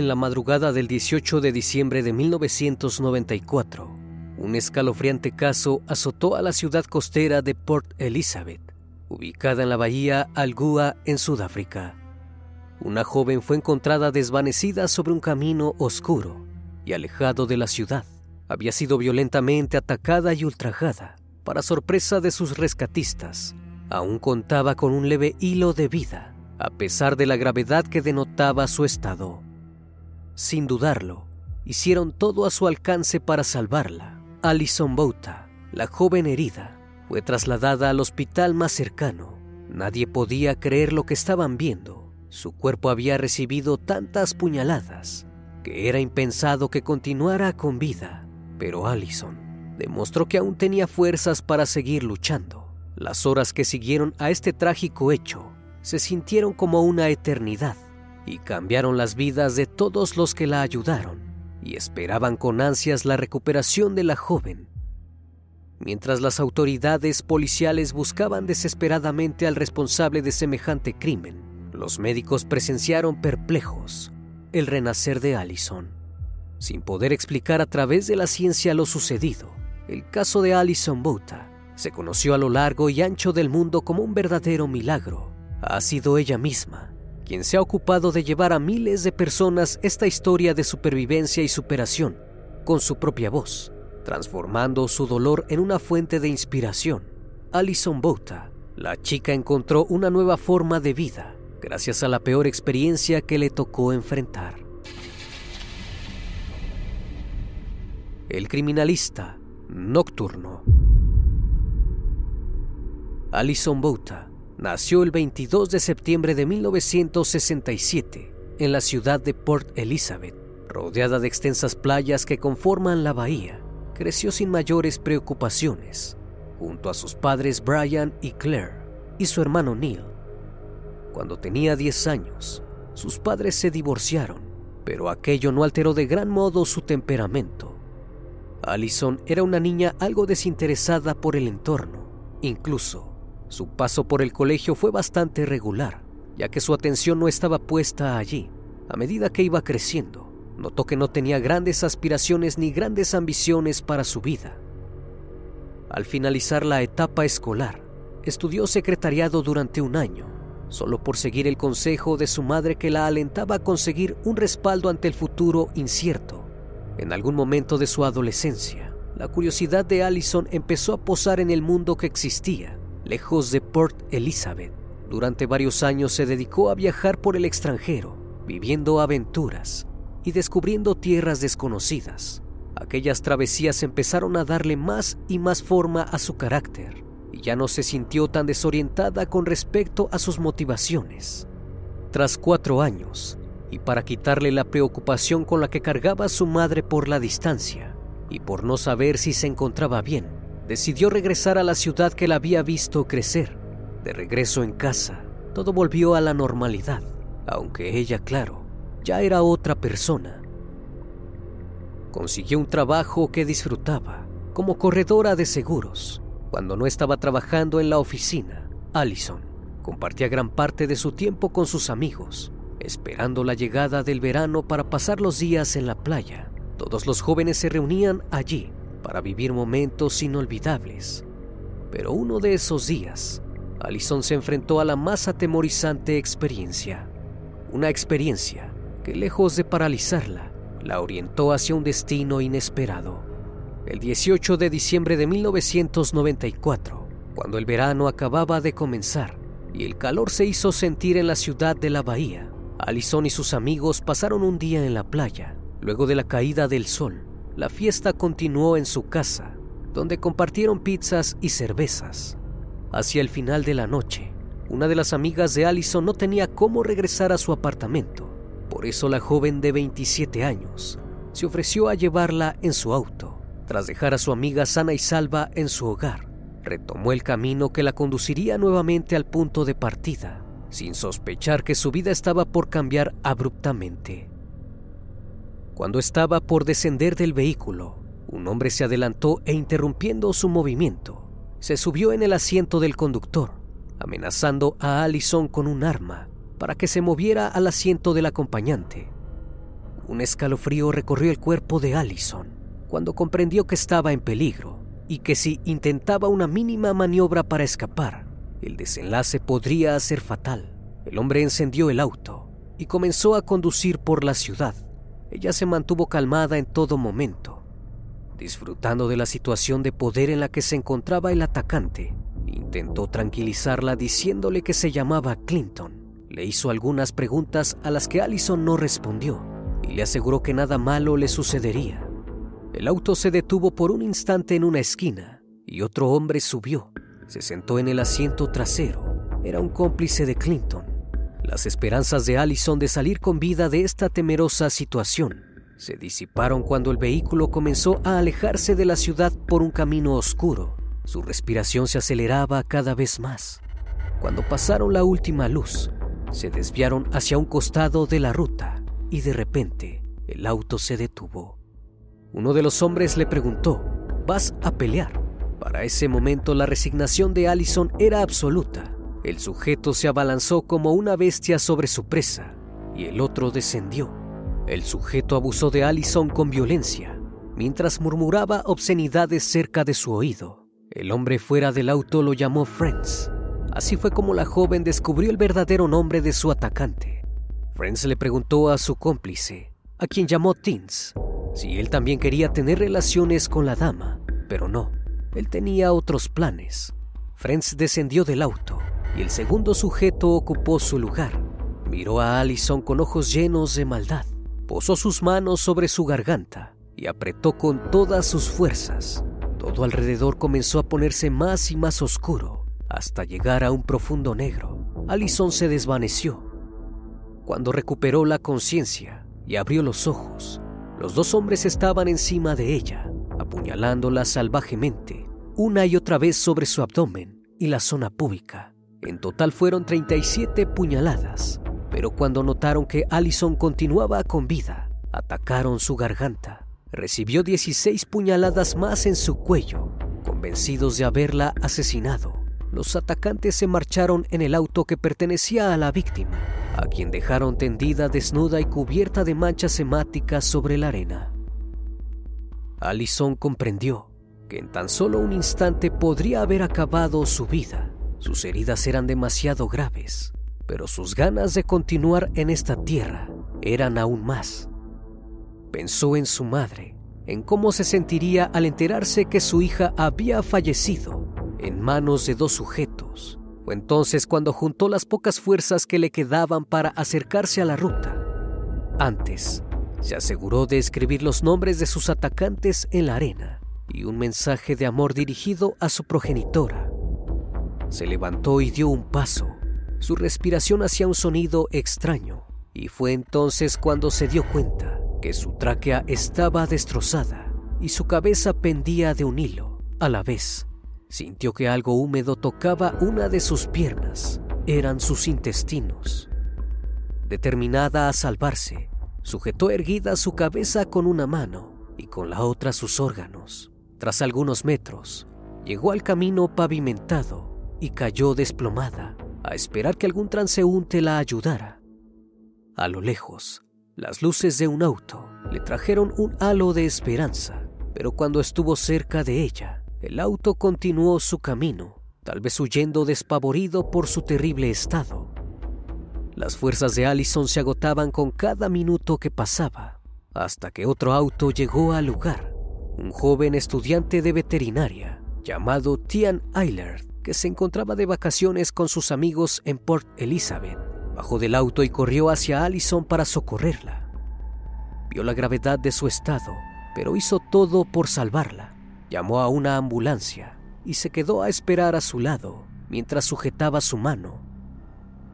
En la madrugada del 18 de diciembre de 1994, un escalofriante caso azotó a la ciudad costera de Port Elizabeth, ubicada en la bahía Algua, en Sudáfrica. Una joven fue encontrada desvanecida sobre un camino oscuro y alejado de la ciudad. Había sido violentamente atacada y ultrajada. Para sorpresa de sus rescatistas, aún contaba con un leve hilo de vida, a pesar de la gravedad que denotaba su estado. Sin dudarlo, hicieron todo a su alcance para salvarla. Alison Bouta, la joven herida, fue trasladada al hospital más cercano. Nadie podía creer lo que estaban viendo. Su cuerpo había recibido tantas puñaladas que era impensado que continuara con vida. Pero Allison demostró que aún tenía fuerzas para seguir luchando. Las horas que siguieron a este trágico hecho se sintieron como una eternidad y cambiaron las vidas de todos los que la ayudaron y esperaban con ansias la recuperación de la joven. Mientras las autoridades policiales buscaban desesperadamente al responsable de semejante crimen, los médicos presenciaron perplejos el renacer de Allison. Sin poder explicar a través de la ciencia lo sucedido, el caso de Allison Bouta se conoció a lo largo y ancho del mundo como un verdadero milagro. Ha sido ella misma quien se ha ocupado de llevar a miles de personas esta historia de supervivencia y superación con su propia voz, transformando su dolor en una fuente de inspiración. Alison Bouta, la chica encontró una nueva forma de vida gracias a la peor experiencia que le tocó enfrentar. El criminalista nocturno. Alison Bouta nació el 22 de septiembre de 1967 en la ciudad de Port Elizabeth, rodeada de extensas playas que conforman la bahía. Creció sin mayores preocupaciones, junto a sus padres Brian y Claire y su hermano Neil. Cuando tenía 10 años, sus padres se divorciaron, pero aquello no alteró de gran modo su temperamento. Allison era una niña algo desinteresada por el entorno, incluso su paso por el colegio fue bastante regular, ya que su atención no estaba puesta allí. A medida que iba creciendo, notó que no tenía grandes aspiraciones ni grandes ambiciones para su vida. Al finalizar la etapa escolar, estudió secretariado durante un año, solo por seguir el consejo de su madre que la alentaba a conseguir un respaldo ante el futuro incierto. En algún momento de su adolescencia, la curiosidad de Allison empezó a posar en el mundo que existía, lejos de Port Elizabeth. Durante varios años se dedicó a viajar por el extranjero, viviendo aventuras y descubriendo tierras desconocidas. Aquellas travesías empezaron a darle más y más forma a su carácter y ya no se sintió tan desorientada con respecto a sus motivaciones. Tras cuatro años, y para quitarle la preocupación con la que cargaba su madre por la distancia y por no saber si se encontraba bien, decidió regresar a la ciudad que la había visto crecer. De regreso en casa, todo volvió a la normalidad, aunque ella, claro, ya era otra persona. Consiguió un trabajo que disfrutaba como corredora de seguros. Cuando no estaba trabajando en la oficina, Allison compartía gran parte de su tiempo con sus amigos, esperando la llegada del verano para pasar los días en la playa. Todos los jóvenes se reunían allí para vivir momentos inolvidables. Pero uno de esos días, Allison se enfrentó a la más atemorizante experiencia. Una experiencia que lejos de paralizarla, la orientó hacia un destino inesperado. El 18 de diciembre de 1994, cuando el verano acababa de comenzar y el calor se hizo sentir en la ciudad de la bahía, Allison y sus amigos pasaron un día en la playa. Luego de la caída del sol, la fiesta continuó en su casa, donde compartieron pizzas y cervezas. Hacia el final de la noche, una de las amigas de Allison no tenía cómo regresar a su apartamento por eso la joven de 27 años se ofreció a llevarla en su auto. Tras dejar a su amiga sana y salva en su hogar, retomó el camino que la conduciría nuevamente al punto de partida, sin sospechar que su vida estaba por cambiar abruptamente. Cuando estaba por descender del vehículo, un hombre se adelantó e interrumpiendo su movimiento, se subió en el asiento del conductor, amenazando a Allison con un arma para que se moviera al asiento del acompañante. Un escalofrío recorrió el cuerpo de Allison cuando comprendió que estaba en peligro y que si intentaba una mínima maniobra para escapar, el desenlace podría ser fatal. El hombre encendió el auto y comenzó a conducir por la ciudad. Ella se mantuvo calmada en todo momento, disfrutando de la situación de poder en la que se encontraba el atacante. Intentó tranquilizarla diciéndole que se llamaba Clinton le hizo algunas preguntas a las que Allison no respondió y le aseguró que nada malo le sucedería. El auto se detuvo por un instante en una esquina y otro hombre subió. Se sentó en el asiento trasero. Era un cómplice de Clinton. Las esperanzas de Allison de salir con vida de esta temerosa situación se disiparon cuando el vehículo comenzó a alejarse de la ciudad por un camino oscuro. Su respiración se aceleraba cada vez más. Cuando pasaron la última luz, se desviaron hacia un costado de la ruta y de repente el auto se detuvo. Uno de los hombres le preguntó, ¿vas a pelear? Para ese momento la resignación de Allison era absoluta. El sujeto se abalanzó como una bestia sobre su presa y el otro descendió. El sujeto abusó de Allison con violencia mientras murmuraba obscenidades cerca de su oído. El hombre fuera del auto lo llamó Friends Así fue como la joven descubrió el verdadero nombre de su atacante. Friends le preguntó a su cómplice, a quien llamó Tins, si él también quería tener relaciones con la dama, pero no, él tenía otros planes. Friends descendió del auto y el segundo sujeto ocupó su lugar. Miró a Allison con ojos llenos de maldad, posó sus manos sobre su garganta y apretó con todas sus fuerzas. Todo alrededor comenzó a ponerse más y más oscuro hasta llegar a un profundo negro. Allison se desvaneció. Cuando recuperó la conciencia y abrió los ojos, los dos hombres estaban encima de ella, apuñalándola salvajemente, una y otra vez sobre su abdomen y la zona pública. En total fueron 37 puñaladas, pero cuando notaron que Allison continuaba con vida, atacaron su garganta. Recibió 16 puñaladas más en su cuello, convencidos de haberla asesinado los atacantes se marcharon en el auto que pertenecía a la víctima. a quien dejaron tendida desnuda y cubierta de manchas hemáticas sobre la arena. Allison comprendió que en tan solo un instante podría haber acabado su vida. Sus heridas eran demasiado graves, pero sus ganas de continuar en esta tierra eran aún más. Pensó en su madre, en cómo se sentiría al enterarse que su hija había fallecido en manos de dos sujetos. Fue entonces cuando juntó las pocas fuerzas que le quedaban para acercarse a la ruta. Antes, se aseguró de escribir los nombres de sus atacantes en la arena y un mensaje de amor dirigido a su progenitora. Se levantó y dio un paso. Su respiración hacía un sonido extraño y fue entonces cuando se dio cuenta que su tráquea estaba destrozada y su cabeza pendía de un hilo. A la vez, sintió que algo húmedo tocaba una de sus piernas. Eran sus intestinos. Determinada a salvarse, Sujetó erguida su cabeza con una mano y con la otra sus órganos. Tras algunos metros, llegó al camino pavimentado y cayó desplomada a esperar que algún transeúnte la ayudara. A lo lejos, las luces de un auto le trajeron un halo de esperanza, pero cuando estuvo cerca de ella, el auto continuó su camino, tal vez huyendo despavorido por su terrible estado. Las fuerzas de Allison se agotaban con cada minuto que pasaba, hasta que otro auto llegó al lugar. Un joven estudiante de veterinaria llamado Tian Eilert, que se encontraba de vacaciones con sus amigos en Port Elizabeth, bajó del auto y corrió hacia Allison para socorrerla. Vio la gravedad de su estado, pero hizo todo por salvarla. Llamó a una ambulancia y se quedó a esperar a su lado mientras sujetaba su mano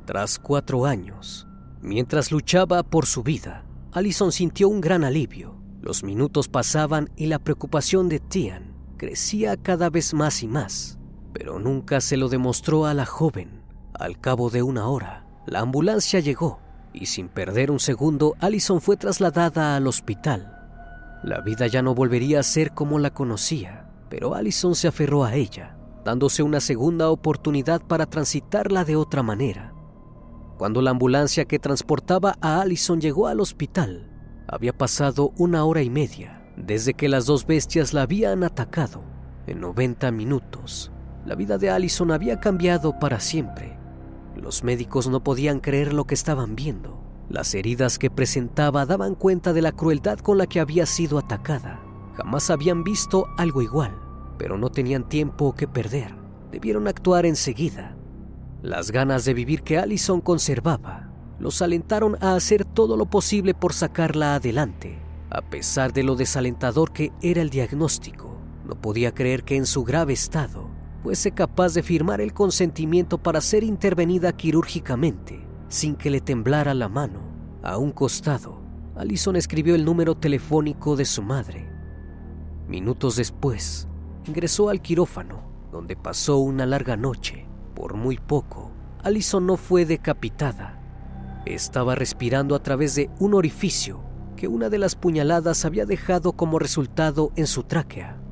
tras cuatro años, mientras luchaba por su vida, Allison sintió un gran alivio. Los minutos pasaban y la preocupación de Tian crecía cada vez más y más, pero nunca se lo demostró a la joven. Al cabo de una hora, la ambulancia llegó y sin perder un segundo, Allison fue trasladada al hospital. La vida ya no volvería a ser como la conocía, pero Allison se aferró a ella, dándose una segunda oportunidad para transitarla de otra manera. Cuando la ambulancia que transportaba a Allison llegó al hospital, había pasado una hora y media desde que las dos bestias la habían atacado. En 90 minutos, la vida de Allison había cambiado para siempre. Los médicos no podían creer lo que estaban viendo. Las heridas que presentaba daban cuenta de la crueldad con la que había sido atacada. Jamás habían visto algo igual, pero no tenían tiempo que perder. Debieron actuar enseguida. Las ganas de vivir que Allison conservaba los alentaron a hacer todo lo posible por sacarla adelante. A pesar de lo desalentador que era el diagnóstico, no podía creer que en su grave estado fuese capaz de firmar el consentimiento para ser intervenida quirúrgicamente sin que le temblara la mano. A un costado, Allison escribió el número telefónico de su madre. Minutos después, ingresó al quirófano, donde pasó una larga noche por muy poco, Allison no fue decapitada. Estaba respirando a través de un orificio que una de las puñaladas había dejado como resultado en su tráquea.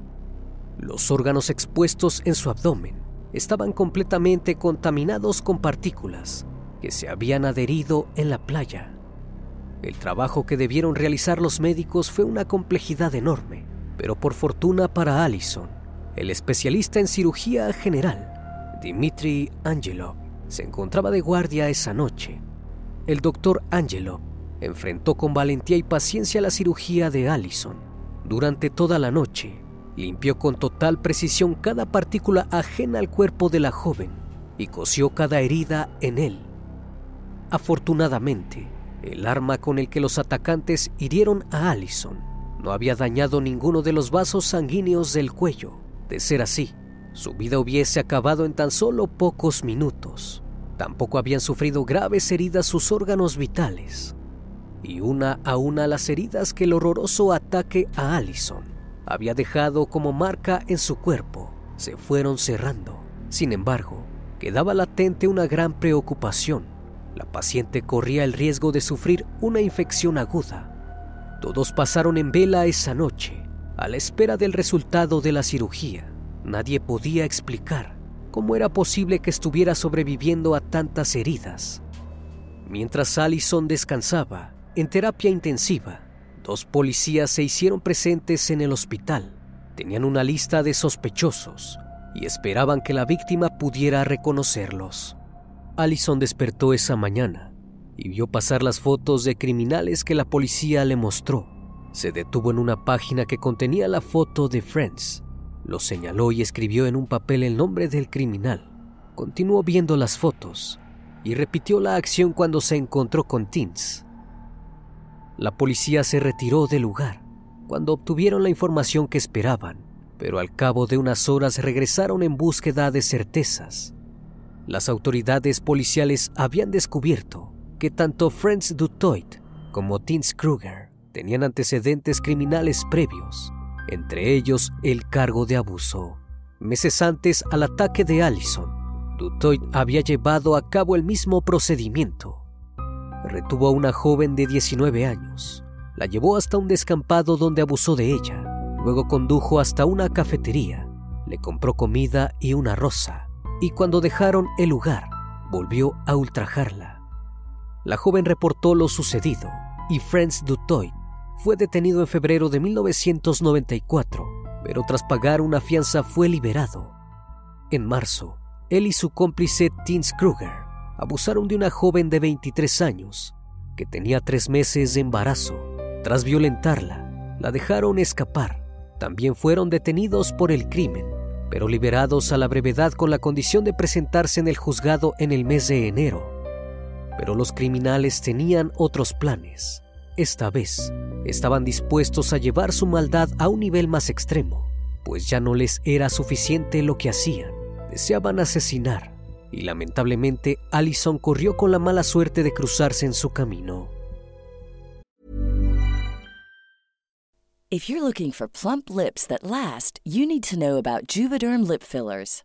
Los órganos expuestos en su abdomen estaban completamente contaminados con partículas que se habían adherido en la playa. El trabajo que debieron realizar los médicos fue una complejidad enorme, pero por fortuna para Allison, el especialista en cirugía general Dimitri Angelov se encontraba de guardia esa noche. El doctor Angelov enfrentó con valentía y paciencia la cirugía de Allison. Durante toda la noche, limpió con total precisión cada partícula ajena al cuerpo de la joven y cosió cada herida en él. Afortunadamente, el arma con el que los atacantes hirieron a Allison no había dañado ninguno de los vasos sanguíneos del cuello. De ser así, su vida hubiese acabado en tan solo pocos minutos. Tampoco habían sufrido graves heridas sus órganos vitales. Y una a una las heridas que el horroroso ataque a Allison había dejado como marca en su cuerpo se fueron cerrando. Sin embargo, quedaba latente una gran preocupación. La paciente corría el riesgo de sufrir una infección aguda. Todos pasaron en vela esa noche, a la espera del resultado de la cirugía. Nadie podía explicar cómo era posible que estuviera sobreviviendo a tantas heridas. Mientras Allison descansaba en terapia intensiva, dos policías se hicieron presentes en el hospital. Tenían una lista de sospechosos y esperaban que la víctima pudiera reconocerlos. Allison despertó esa mañana y vio pasar las fotos de criminales que la policía le mostró. Se detuvo en una página que contenía la foto de Friends. Lo señaló y escribió en un papel el nombre del criminal. Continuó viendo las fotos y repitió la acción cuando se encontró con Teens. La policía se retiró del lugar cuando obtuvieron la información que esperaban, pero al cabo de unas horas regresaron en búsqueda de certezas. Las autoridades policiales habían descubierto que tanto Franz Dutoit como Tins Kruger tenían antecedentes criminales previos, entre ellos el cargo de abuso. Meses antes al ataque de Allison, Dutoit había llevado a cabo el mismo procedimiento. Retuvo a una joven de 19 años, la llevó hasta un descampado donde abusó de ella, luego condujo hasta una cafetería, le compró comida y una rosa, y cuando dejaron el lugar, volvió a ultrajarla. La joven reportó lo sucedido y Franz Dutoit fue detenido en febrero de 1994, pero tras pagar una fianza fue liberado. En marzo, él y su cómplice Tins Kruger abusaron de una joven de 23 años que tenía tres meses de embarazo. Tras violentarla, la dejaron escapar. También fueron detenidos por el crimen, pero liberados a la brevedad con la condición de presentarse en el juzgado en el mes de enero pero los criminales tenían otros planes. Esta vez, estaban dispuestos a llevar su maldad a un nivel más extremo, pues ya no les era suficiente lo que hacían. Deseaban asesinar, y lamentablemente Allison corrió con la mala suerte de cruzarse en su camino. If you're looking for plump lips that last, you need to know about Juvederm lip fillers.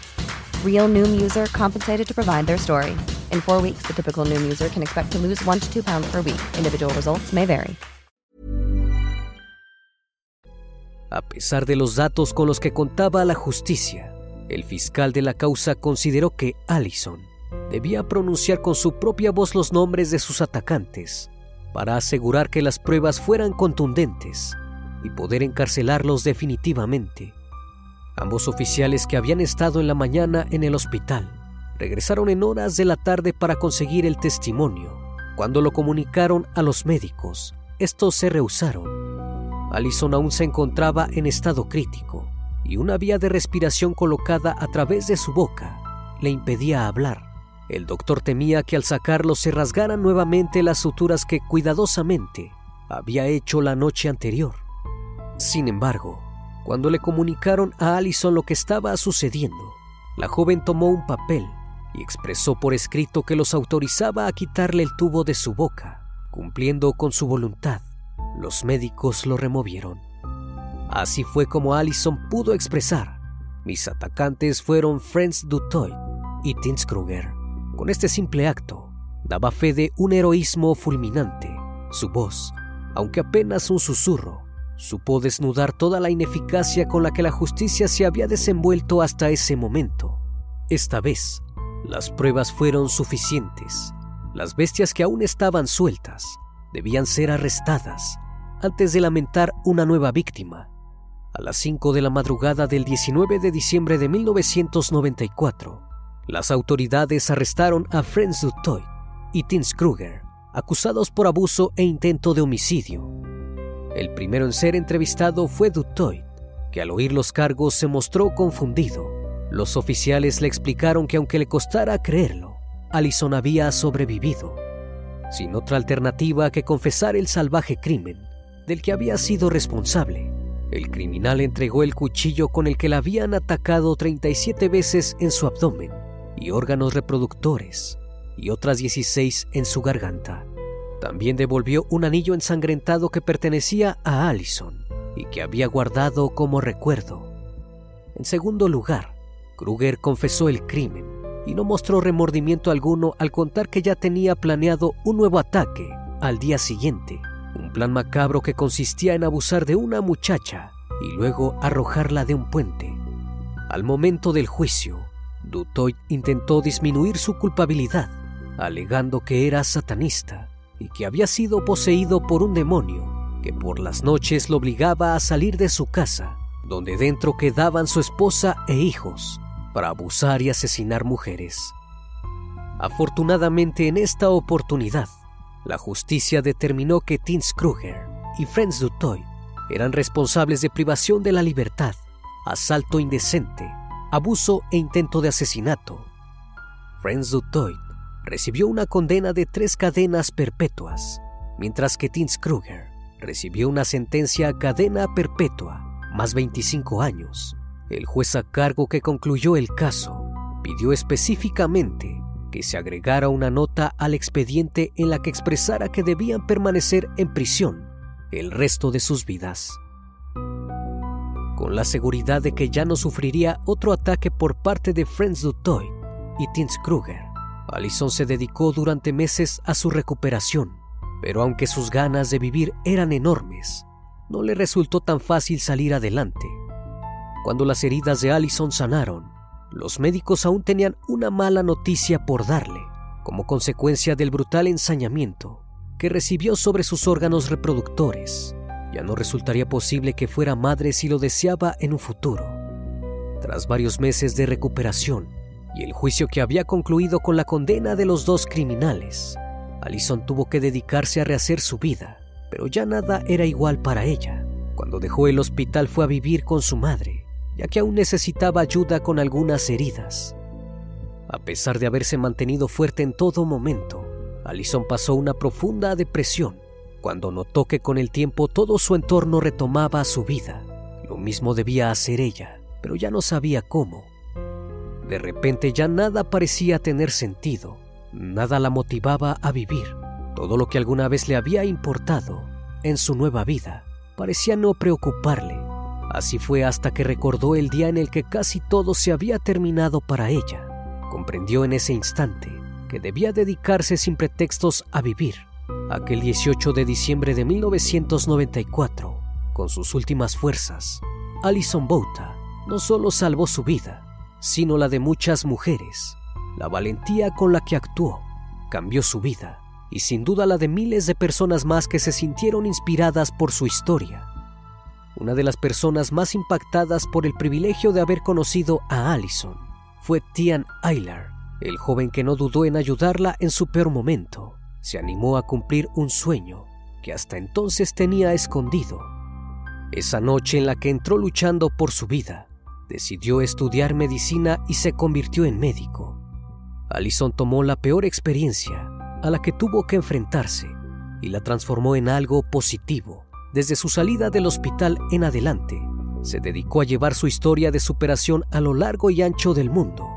Real Noom user compensated to provide their story. In four weeks, the typical Noom user can expect to lose one to two pounds per week. Individual results may vary. A pesar de los datos con los que contaba la justicia, el fiscal de la causa consideró que Allison debía pronunciar con su propia voz los nombres de sus atacantes para asegurar que las pruebas fueran contundentes y poder encarcelarlos definitivamente. Ambos oficiales que habían estado en la mañana en el hospital regresaron en horas de la tarde para conseguir el testimonio. Cuando lo comunicaron a los médicos, estos se rehusaron. Allison aún se encontraba en estado crítico y una vía de respiración colocada a través de su boca le impedía hablar. El doctor temía que al sacarlo se rasgaran nuevamente las suturas que cuidadosamente había hecho la noche anterior. Sin embargo, cuando le comunicaron a Allison lo que estaba sucediendo, la joven tomó un papel y expresó por escrito que los autorizaba a quitarle el tubo de su boca. Cumpliendo con su voluntad, los médicos lo removieron. Así fue como Allison pudo expresar, mis atacantes fueron Franz Dutoit y Tins Kruger. Con este simple acto, daba fe de un heroísmo fulminante. Su voz, aunque apenas un susurro, supo desnudar toda la ineficacia con la que la justicia se había desenvuelto hasta ese momento. Esta vez, las pruebas fueron suficientes. Las bestias que aún estaban sueltas debían ser arrestadas antes de lamentar una nueva víctima. A las 5 de la madrugada del 19 de diciembre de 1994, las autoridades arrestaron a Franz Dutoy y Tins Kruger, acusados por abuso e intento de homicidio. El primero en ser entrevistado fue Dutoy, que al oír los cargos se mostró confundido. Los oficiales le explicaron que aunque le costara creerlo, Allison había sobrevivido, sin otra alternativa que confesar el salvaje crimen del que había sido responsable. El criminal entregó el cuchillo con el que la habían atacado 37 veces en su abdomen y órganos reproductores y otras 16 en su garganta. También devolvió un anillo ensangrentado que pertenecía a Allison y que había guardado como recuerdo. En segundo lugar, Kruger confesó el crimen y no mostró remordimiento alguno al contar que ya tenía planeado un nuevo ataque al día siguiente un plan macabro que consistía en abusar de una muchacha y luego arrojarla de un puente. Al momento del juicio, Dutoy intentó disminuir su culpabilidad, alegando que era satanista y que había sido poseído por un demonio que por las noches lo obligaba a salir de su casa, donde dentro quedaban su esposa e hijos, para abusar y asesinar mujeres. Afortunadamente en esta oportunidad, la justicia determinó que Tins Kruger y Franz Dutoy eran responsables de privación de la libertad, asalto indecente, abuso e intento de asesinato. Franz Dutoy recibió una condena de tres cadenas perpetuas, mientras que Tins Kruger recibió una sentencia a cadena perpetua, más 25 años. El juez a cargo que concluyó el caso pidió específicamente que se agregara una nota al expediente en la que expresara que debían permanecer en prisión el resto de sus vidas. Con la seguridad de que ya no sufriría otro ataque por parte de Franz Dutoy y Tins Kruger, Allison se dedicó durante meses a su recuperación, pero aunque sus ganas de vivir eran enormes, no le resultó tan fácil salir adelante. Cuando las heridas de Allison sanaron, los médicos aún tenían una mala noticia por darle, como consecuencia del brutal ensañamiento que recibió sobre sus órganos reproductores. Ya no resultaría posible que fuera madre si lo deseaba en un futuro. Tras varios meses de recuperación y el juicio que había concluido con la condena de los dos criminales, Alison tuvo que dedicarse a rehacer su vida, pero ya nada era igual para ella. Cuando dejó el hospital fue a vivir con su madre, ya que aún necesitaba ayuda con algunas heridas. A pesar de haberse mantenido fuerte en todo momento, Alison pasó una profunda depresión cuando notó que con el tiempo todo su entorno retomaba su vida. Lo mismo debía hacer ella, pero ya no sabía cómo. De repente ya nada parecía tener sentido, nada la motivaba a vivir. Todo lo que alguna vez le había importado en su nueva vida parecía no preocuparle Así fue hasta que recordó el día en el que casi todo se había terminado para ella. Comprendió en ese instante que debía dedicarse sin pretextos a vivir. Aquel 18 de diciembre de 1994, con sus últimas fuerzas, Alison Bouta no solo salvó su vida, sino la de muchas mujeres. La valentía con la que actuó cambió su vida y sin duda la de miles de personas más que se sintieron inspiradas por su historia. Una de las personas más impactadas por el privilegio de haber conocido a Allison fue Tian Aylar, el joven que no dudó en ayudarla en su peor momento. Se animó a cumplir un sueño que hasta entonces tenía escondido. Esa noche en la que entró luchando por su vida, decidió estudiar medicina y se convirtió en médico. Allison tomó la peor experiencia a la que tuvo que enfrentarse y la transformó en algo positivo desde su salida del hospital en adelante, se dedicó a llevar su historia de superación a lo largo y ancho del mundo,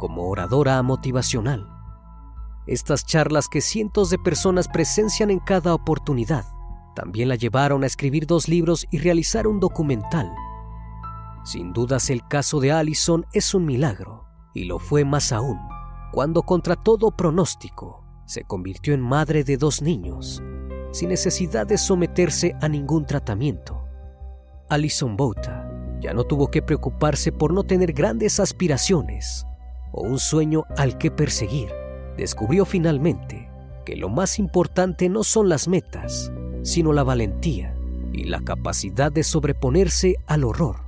como oradora motivacional. Estas charlas que cientos de personas presencian en cada oportunidad también la llevaron a escribir dos libros y realizar un documental. Sin dudas el caso de Allison es un milagro, y lo fue más aún, cuando contra todo pronóstico se convirtió en madre de dos niños sin necesidad de someterse a ningún tratamiento. Alison Bouta ya no tuvo que preocuparse por no tener grandes aspiraciones o un sueño al que perseguir. Descubrió finalmente que lo más importante no son las metas, sino la valentía y la capacidad de sobreponerse al horror,